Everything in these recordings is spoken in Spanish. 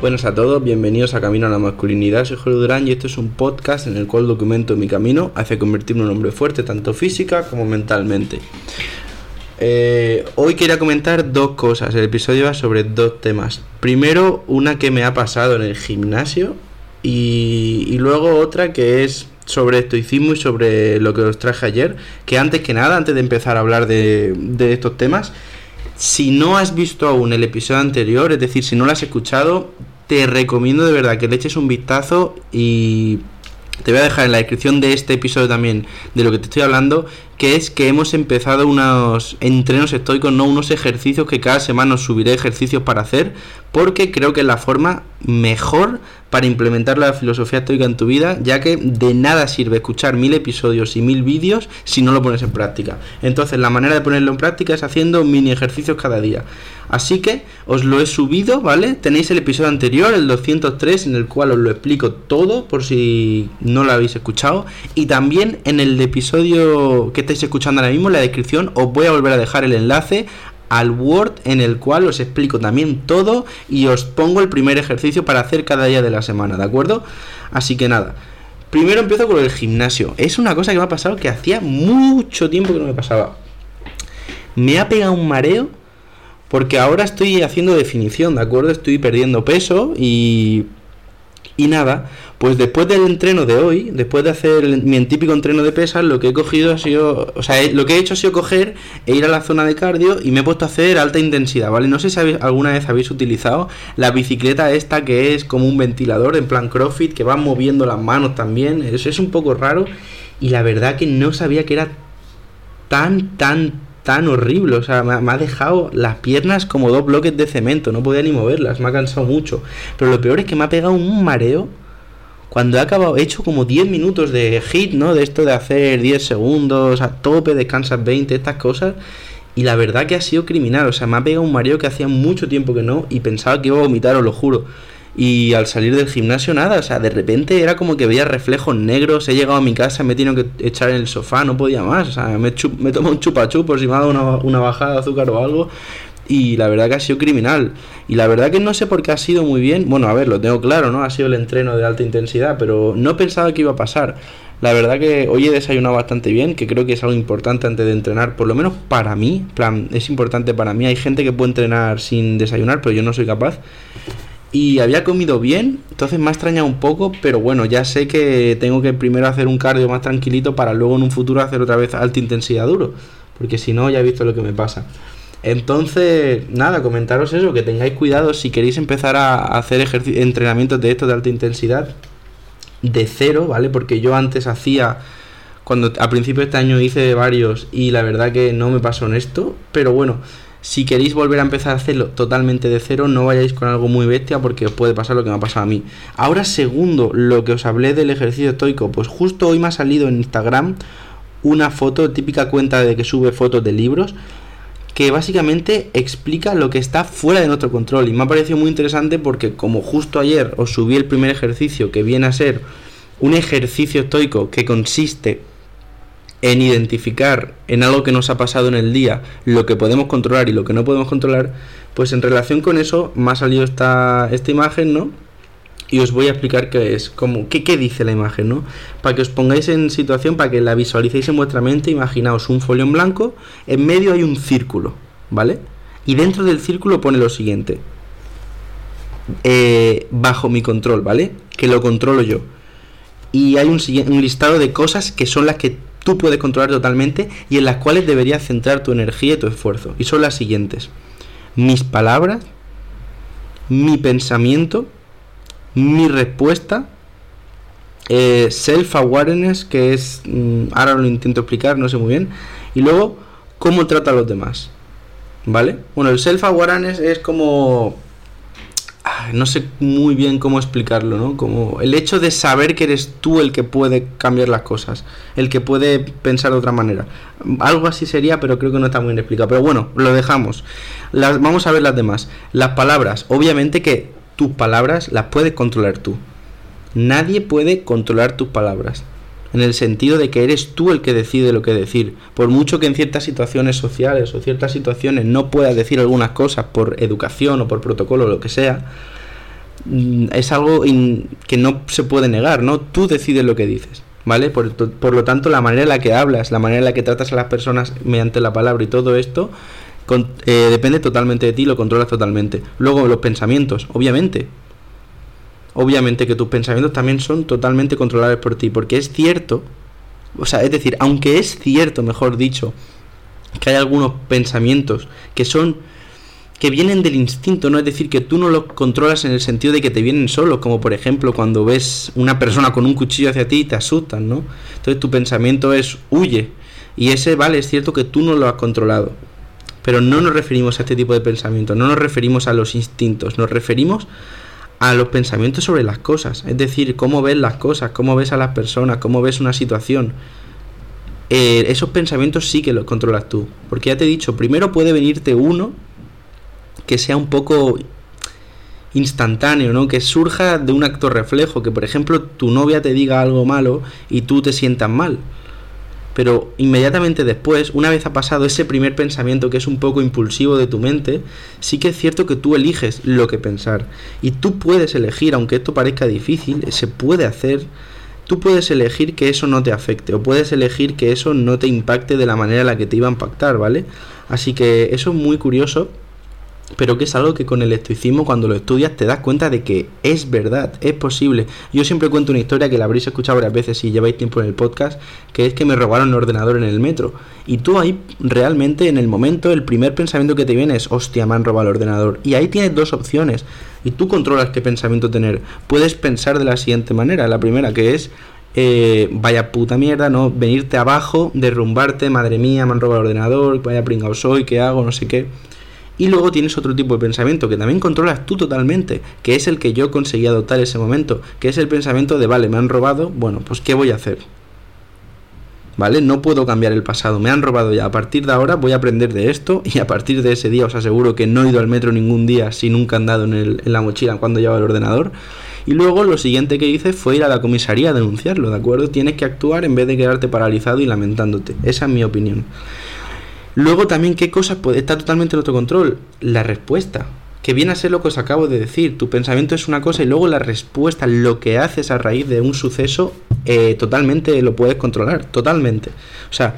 Buenas a todos, bienvenidos a Camino a la Masculinidad. Soy Jorge Durán y este es un podcast en el cual documento mi camino hacia convertirme en un hombre fuerte, tanto física como mentalmente. Eh, hoy quería comentar dos cosas. El episodio va sobre dos temas. Primero, una que me ha pasado en el gimnasio y, y luego otra que es sobre estoicismo y sobre lo que os traje ayer. Que antes que nada, antes de empezar a hablar de, de estos temas, si no has visto aún el episodio anterior, es decir, si no lo has escuchado, te recomiendo de verdad que le eches un vistazo y te voy a dejar en la descripción de este episodio también de lo que te estoy hablando, que es que hemos empezado unos entrenos estoicos, no unos ejercicios que cada semana os subiré ejercicios para hacer, porque creo que es la forma mejor para implementar la filosofía estoica en tu vida, ya que de nada sirve escuchar mil episodios y mil vídeos si no lo pones en práctica. Entonces la manera de ponerlo en práctica es haciendo mini ejercicios cada día. Así que os lo he subido, ¿vale? Tenéis el episodio anterior, el 203, en el cual os lo explico todo, por si no lo habéis escuchado. Y también en el episodio que estáis escuchando ahora mismo, en la descripción, os voy a volver a dejar el enlace al Word en el cual os explico también todo y os pongo el primer ejercicio para hacer cada día de la semana, ¿de acuerdo? Así que nada. Primero empiezo con el gimnasio. Es una cosa que me ha pasado que hacía mucho tiempo que no me pasaba. Me ha pegado un mareo porque ahora estoy haciendo definición, ¿de acuerdo? Estoy perdiendo peso y y nada, pues después del entreno de hoy, después de hacer mi típico entreno de pesas, lo que he cogido ha sido, o sea, lo que he hecho ha sido coger e ir a la zona de cardio y me he puesto a hacer alta intensidad, ¿vale? No sé si alguna vez habéis utilizado la bicicleta esta que es como un ventilador en plan CrossFit, que va moviendo las manos también, eso es un poco raro y la verdad que no sabía que era tan, tan, tan horrible. O sea, me, ha dejado las piernas como dos bloques de cemento. No podía ni moverlas. Me ha cansado mucho. Pero lo peor es que me ha pegado un mareo. Cuando he acabado, he hecho como 10 minutos de hit, ¿no? De esto de hacer 10 segundos, a tope, descansas 20, estas cosas. Y la verdad que ha sido criminal. O sea, me ha pegado un mareo que hacía mucho tiempo que no. Y pensaba que iba a vomitar, os lo juro. Y al salir del gimnasio, nada, o sea, de repente era como que veía reflejos negros. He llegado a mi casa, me he tenido que echar en el sofá, no podía más. O sea, me, me tomo un chupachu por si me ha dado una, una bajada de azúcar o algo. Y la verdad que ha sido criminal. Y la verdad que no sé por qué ha sido muy bien. Bueno, a ver, lo tengo claro, ¿no? Ha sido el entreno de alta intensidad, pero no pensaba que iba a pasar. La verdad que hoy he desayunado bastante bien, que creo que es algo importante antes de entrenar, por lo menos para mí, plan, es importante para mí. Hay gente que puede entrenar sin desayunar, pero yo no soy capaz y había comido bien, entonces me ha extrañado un poco, pero bueno, ya sé que tengo que primero hacer un cardio más tranquilito para luego en un futuro hacer otra vez alta intensidad duro, porque si no ya he visto lo que me pasa. Entonces, nada, comentaros eso, que tengáis cuidado si queréis empezar a hacer entrenamientos de estos de alta intensidad de cero, ¿vale? Porque yo antes hacía, cuando a principio de este año hice varios y la verdad que no me pasó en esto, pero bueno, si queréis volver a empezar a hacerlo totalmente de cero, no vayáis con algo muy bestia porque os puede pasar lo que me ha pasado a mí. Ahora, segundo, lo que os hablé del ejercicio estoico, pues justo hoy me ha salido en Instagram una foto, típica cuenta de que sube fotos de libros, que básicamente explica lo que está fuera de nuestro control. Y me ha parecido muy interesante porque como justo ayer os subí el primer ejercicio que viene a ser un ejercicio estoico que consiste en identificar en algo que nos ha pasado en el día lo que podemos controlar y lo que no podemos controlar, pues en relación con eso me ha salido esta, esta imagen, ¿no? Y os voy a explicar qué es, como, qué, qué dice la imagen, ¿no? Para que os pongáis en situación, para que la visualicéis en vuestra mente, imaginaos un folio en blanco, en medio hay un círculo, ¿vale? Y dentro del círculo pone lo siguiente, eh, bajo mi control, ¿vale? Que lo controlo yo. Y hay un, un listado de cosas que son las que tú puedes controlar totalmente y en las cuales deberías centrar tu energía y tu esfuerzo. Y son las siguientes. Mis palabras, mi pensamiento, mi respuesta, eh, self-awareness, que es, mm, ahora lo intento explicar, no sé muy bien, y luego cómo trata a los demás. ¿Vale? Bueno, el self-awareness es como no sé muy bien cómo explicarlo, ¿no? Como el hecho de saber que eres tú el que puede cambiar las cosas, el que puede pensar de otra manera. Algo así sería, pero creo que no está muy bien explicado. Pero bueno, lo dejamos. Las, vamos a ver las demás. Las palabras, obviamente que tus palabras las puedes controlar tú. Nadie puede controlar tus palabras en el sentido de que eres tú el que decide lo que decir. Por mucho que en ciertas situaciones sociales o ciertas situaciones no puedas decir algunas cosas por educación o por protocolo o lo que sea, mm, es algo que no se puede negar, ¿no? Tú decides lo que dices, ¿vale? Por, por, lo tanto, la manera en la que hablas, la manera en la que tratas a las personas mediante la palabra y todo esto, eh, depende totalmente de ti, lo controlas totalmente. Luego, los pensamientos, obviamente. Obviamente que tus pensamientos también son totalmente controlables por ti, porque es cierto, o sea, es decir, aunque es cierto, mejor dicho, que hay algunos pensamientos que son que vienen del instinto, no es decir, que tú no los controlas en el sentido de que te vienen solos, como por ejemplo cuando ves una persona con un cuchillo hacia ti y te asustan, ¿no? Entonces tu pensamiento es huye. Y ese, vale, es cierto que tú no lo has controlado. Pero no nos referimos a este tipo de pensamiento, no nos referimos a los instintos, nos referimos a los pensamientos sobre las cosas, es decir, cómo ves las cosas, cómo ves a las personas, cómo ves una situación. Eh, esos pensamientos sí que los controlas tú, porque ya te he dicho, primero puede venirte uno que sea un poco instantáneo, ¿no? Que surja de un acto reflejo, que por ejemplo tu novia te diga algo malo y tú te sientas mal pero inmediatamente después, una vez ha pasado ese primer pensamiento que es un poco impulsivo de tu mente, sí que es cierto que tú eliges lo que pensar. Y tú puedes elegir, aunque esto parezca difícil, se puede hacer, tú puedes elegir que eso no te afecte o puedes elegir que eso no te impacte de la manera en la que te iba a impactar, ¿vale? Así que eso es muy curioso pero que es algo que con el estoicismo cuando lo estudias te das cuenta de que es verdad, es posible. Yo siempre cuento una historia que la habréis escuchado varias veces si lleváis tiempo en el podcast, que es que me robaron un ordenador en el metro. Y tú ahí realmente en el momento el primer pensamiento que te viene es, hostia, me han robado el ordenador. Y ahí tienes dos opciones. Y tú controlas qué pensamiento tener. Puedes pensar de la siguiente manera. La primera que es, eh, vaya puta mierda, ¿no? Venirte abajo, derrumbarte, madre mía, me han robado el ordenador, vaya pringao soy, ¿qué hago? No sé qué y luego tienes otro tipo de pensamiento que también controlas tú totalmente, que es el que yo conseguí adoptar ese momento, que es el pensamiento de, vale, me han robado, bueno, pues ¿qué voy a hacer? ¿Vale? No puedo cambiar el pasado, me han robado ya. A partir de ahora voy a aprender de esto y a partir de ese día os aseguro que no he ido al metro ningún día sin un candado en, el, en la mochila cuando llevaba el ordenador. Y luego lo siguiente que hice fue ir a la comisaría a denunciarlo, ¿de acuerdo? Tienes que actuar en vez de quedarte paralizado y lamentándote. Esa es mi opinión. Luego también qué cosas puede estar totalmente en otro control. La respuesta, que viene a ser lo que os acabo de decir. Tu pensamiento es una cosa y luego la respuesta, lo que haces a raíz de un suceso, eh, totalmente lo puedes controlar, totalmente. O sea,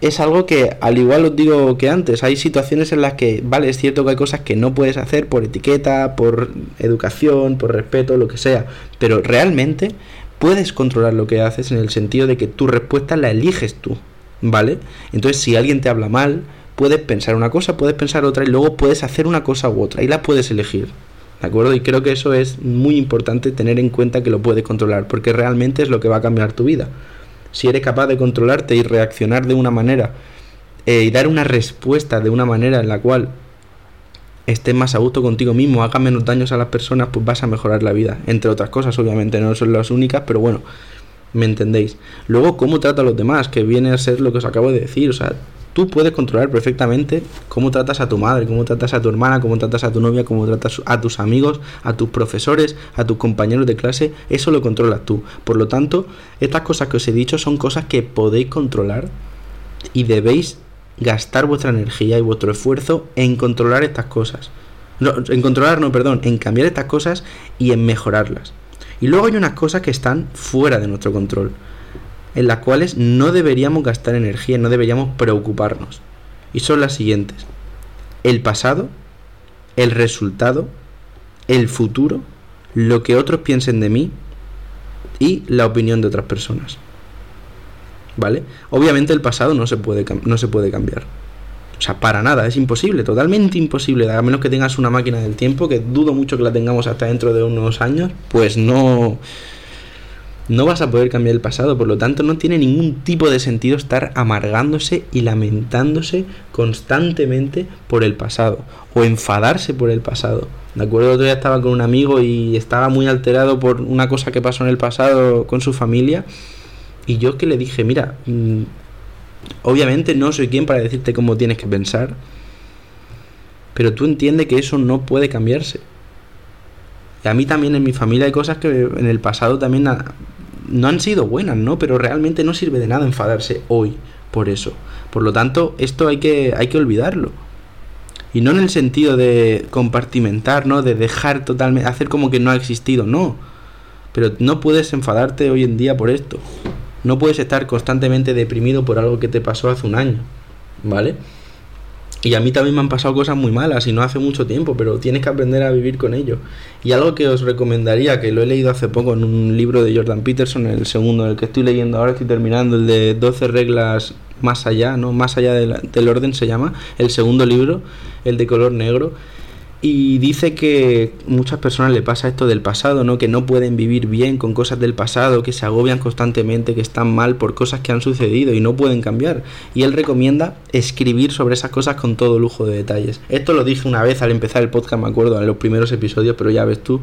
es algo que, al igual os digo que antes, hay situaciones en las que, vale, es cierto que hay cosas que no puedes hacer por etiqueta, por educación, por respeto, lo que sea, pero realmente puedes controlar lo que haces en el sentido de que tu respuesta la eliges tú. ¿Vale? Entonces, si alguien te habla mal, puedes pensar una cosa, puedes pensar otra y luego puedes hacer una cosa u otra y la puedes elegir. ¿De acuerdo? Y creo que eso es muy importante tener en cuenta que lo puedes controlar, porque realmente es lo que va a cambiar tu vida. Si eres capaz de controlarte y reaccionar de una manera eh, y dar una respuesta de una manera en la cual estés más a gusto contigo mismo, haga menos daños a las personas, pues vas a mejorar la vida. Entre otras cosas, obviamente, no son las únicas, pero bueno, ¿Me entendéis? Luego, cómo trata a los demás, que viene a ser lo que os acabo de decir. O sea, tú puedes controlar perfectamente cómo tratas a tu madre, cómo tratas a tu hermana, cómo tratas a tu novia, cómo tratas a tus amigos, a tus profesores, a tus compañeros de clase. Eso lo controlas tú. Por lo tanto, estas cosas que os he dicho son cosas que podéis controlar y debéis gastar vuestra energía y vuestro esfuerzo en controlar estas cosas. No, en controlar, no, perdón, en cambiar estas cosas y en mejorarlas. Y luego hay unas cosas que están fuera de nuestro control, en las cuales no deberíamos gastar energía, no deberíamos preocuparnos. Y son las siguientes. El pasado, el resultado, el futuro, lo que otros piensen de mí y la opinión de otras personas. ¿Vale? Obviamente el pasado no se puede, no se puede cambiar. O sea, para nada, es imposible, totalmente imposible. A menos que tengas una máquina del tiempo, que dudo mucho que la tengamos hasta dentro de unos años, pues no. No vas a poder cambiar el pasado, por lo tanto no tiene ningún tipo de sentido estar amargándose y lamentándose constantemente por el pasado o enfadarse por el pasado. De acuerdo, otro día estaba con un amigo y estaba muy alterado por una cosa que pasó en el pasado con su familia y yo que le dije, mira, mm, Obviamente no soy quien para decirte cómo tienes que pensar, pero tú entiendes que eso no puede cambiarse. Y a mí también en mi familia hay cosas que en el pasado también no han sido buenas, ¿no? Pero realmente no sirve de nada enfadarse hoy por eso. Por lo tanto, esto hay que, hay que olvidarlo. Y no en el sentido de compartimentar, ¿no? De dejar totalmente, hacer como que no ha existido, no. Pero no puedes enfadarte hoy en día por esto. No puedes estar constantemente deprimido por algo que te pasó hace un año, ¿vale? Y a mí también me han pasado cosas muy malas y no hace mucho tiempo, pero tienes que aprender a vivir con ello. Y algo que os recomendaría, que lo he leído hace poco en un libro de Jordan Peterson, el segundo, el que estoy leyendo ahora, estoy terminando, el de 12 reglas más allá, ¿no? Más allá del orden se llama, el segundo libro, el de color negro y dice que muchas personas le pasa esto del pasado, ¿no? Que no pueden vivir bien con cosas del pasado, que se agobian constantemente, que están mal por cosas que han sucedido y no pueden cambiar. Y él recomienda escribir sobre esas cosas con todo lujo de detalles. Esto lo dije una vez al empezar el podcast, me acuerdo, en los primeros episodios, pero ya ves tú,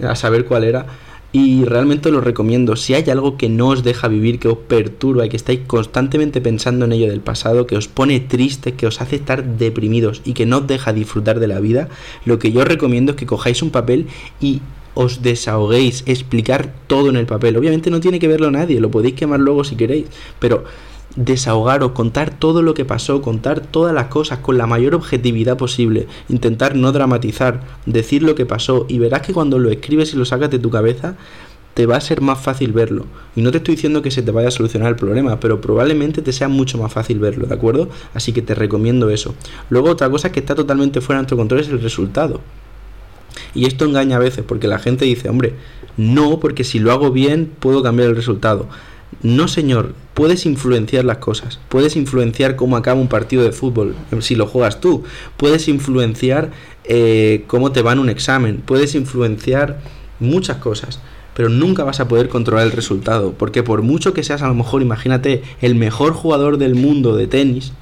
a saber cuál era y realmente lo recomiendo. Si hay algo que no os deja vivir, que os perturba y que estáis constantemente pensando en ello del pasado, que os pone triste, que os hace estar deprimidos y que no os deja disfrutar de la vida, lo que yo os recomiendo es que cojáis un papel y os desahoguéis, explicar todo en el papel. Obviamente no tiene que verlo nadie, lo podéis quemar luego si queréis, pero desahogaros, contar todo lo que pasó, contar todas las cosas con la mayor objetividad posible, intentar no dramatizar, decir lo que pasó y verás que cuando lo escribes y lo sacas de tu cabeza te va a ser más fácil verlo. Y no te estoy diciendo que se te vaya a solucionar el problema, pero probablemente te sea mucho más fácil verlo, ¿de acuerdo? Así que te recomiendo eso. Luego otra cosa que está totalmente fuera de nuestro control es el resultado. Y esto engaña a veces porque la gente dice, hombre, no, porque si lo hago bien puedo cambiar el resultado. No, señor, puedes influenciar las cosas, puedes influenciar cómo acaba un partido de fútbol, si lo juegas tú, puedes influenciar eh, cómo te va en un examen, puedes influenciar muchas cosas, pero nunca vas a poder controlar el resultado, porque por mucho que seas a lo mejor, imagínate, el mejor jugador del mundo de tenis,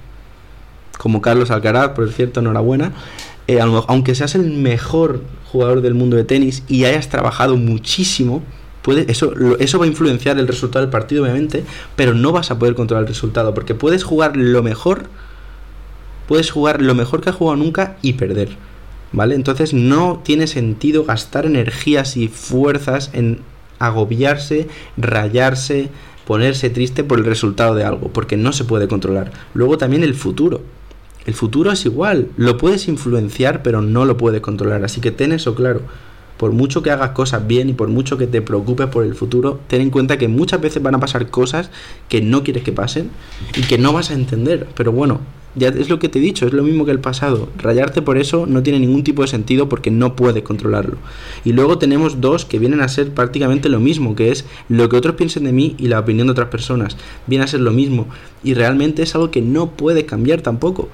como Carlos Alcaraz, por cierto, enhorabuena, eh, aunque seas el mejor jugador del mundo de tenis y hayas trabajado muchísimo, eso, eso va a influenciar el resultado del partido, obviamente, pero no vas a poder controlar el resultado, porque puedes jugar lo mejor, puedes jugar lo mejor que has jugado nunca y perder. ¿Vale? Entonces no tiene sentido gastar energías y fuerzas en agobiarse, rayarse, ponerse triste por el resultado de algo, porque no se puede controlar. Luego también el futuro. El futuro es igual, lo puedes influenciar, pero no lo puedes controlar, así que ten eso claro por mucho que hagas cosas bien y por mucho que te preocupes por el futuro, ten en cuenta que muchas veces van a pasar cosas que no quieres que pasen y que no vas a entender. Pero bueno, ya es lo que te he dicho, es lo mismo que el pasado. Rayarte por eso no tiene ningún tipo de sentido porque no puedes controlarlo. Y luego tenemos dos que vienen a ser prácticamente lo mismo, que es lo que otros piensen de mí y la opinión de otras personas. Viene a ser lo mismo. Y realmente es algo que no puedes cambiar tampoco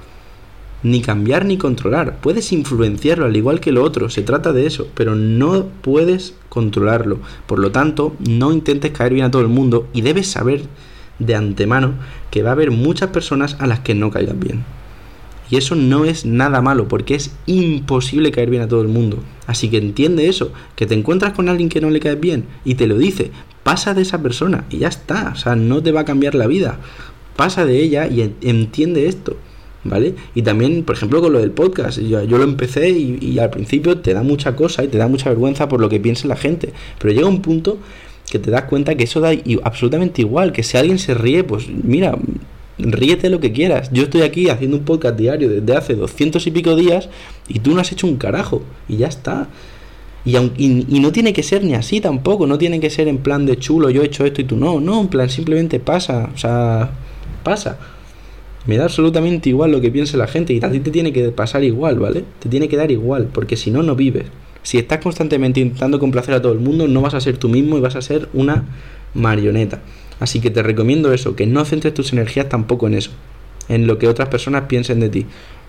ni cambiar ni controlar. Puedes influenciarlo al igual que lo otro, se trata de eso, pero no puedes controlarlo. Por lo tanto, no intentes caer bien a todo el mundo y debes saber de antemano que va a haber muchas personas a las que no caigan bien. Y eso no es nada malo, porque es imposible caer bien a todo el mundo. Así que entiende eso, que te encuentras con alguien que no le cae bien y te lo dice, pasa de esa persona y ya está, o sea, no te va a cambiar la vida. Pasa de ella y entiende esto. ¿Vale? Y también, por ejemplo, con lo del podcast, yo, lo empecé y, al principio te da mucha cosa y te da mucha vergüenza por lo que piensa la gente, pero llega un punto que te das cuenta que eso da absolutamente igual, que si alguien se ríe, pues mira, ríete lo que quieras. Yo estoy aquí haciendo un podcast diario desde hace doscientos y pico días y tú no has hecho un carajo y ya está. Y, y, no tiene que ser ni así tampoco, no tiene que ser en plan de chulo, yo he hecho esto y tú no, no, en plan simplemente pasa, o sea, pasa. Me da absolutamente igual lo que piense la gente y a ti te tiene que pasar igual, ¿vale? Te tiene que dar igual, porque si no, no vives. Si estás constantemente intentando complacer a todo el mundo, no vas a ser tú mismo y vas a ser una marioneta. Así que te recomiendo eso, que no centres tus energías tampoco en eso, en lo que otras personas piensen de ti.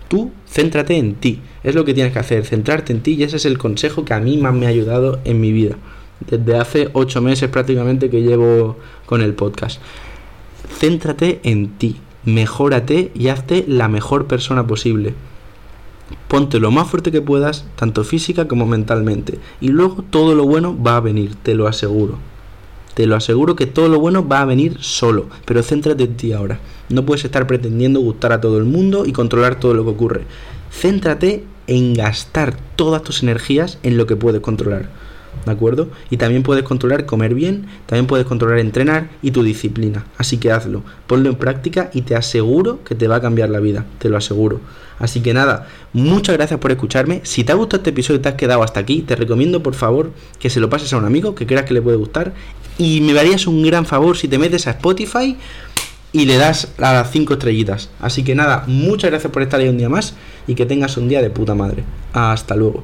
Tú céntrate en ti, es lo que tienes que hacer, centrarte en ti y ese es el consejo que a mí más me ha ayudado en mi vida. Desde hace ocho meses prácticamente que llevo con el podcast. Céntrate en ti, mejórate y hazte la mejor persona posible. Ponte lo más fuerte que puedas, tanto física como mentalmente. Y luego todo lo bueno va a venir, te lo aseguro. Te lo aseguro que todo lo bueno va a venir solo, pero céntrate en ti ahora. No puedes estar pretendiendo gustar a todo el mundo y controlar todo lo que ocurre. Céntrate en gastar todas tus energías en lo que puedes controlar. ¿De acuerdo? Y también puedes controlar comer bien, también puedes controlar entrenar y tu disciplina. Así que hazlo, ponlo en práctica y te aseguro que te va a cambiar la vida, te lo aseguro. Así que nada, muchas gracias por escucharme. Si te ha gustado este episodio y te has quedado hasta aquí, te recomiendo por favor que se lo pases a un amigo que creas que le puede gustar. Y me harías un gran favor si te metes a Spotify y le das a las 5 estrellitas. Así que nada, muchas gracias por estar ahí un día más y que tengas un día de puta madre. Hasta luego.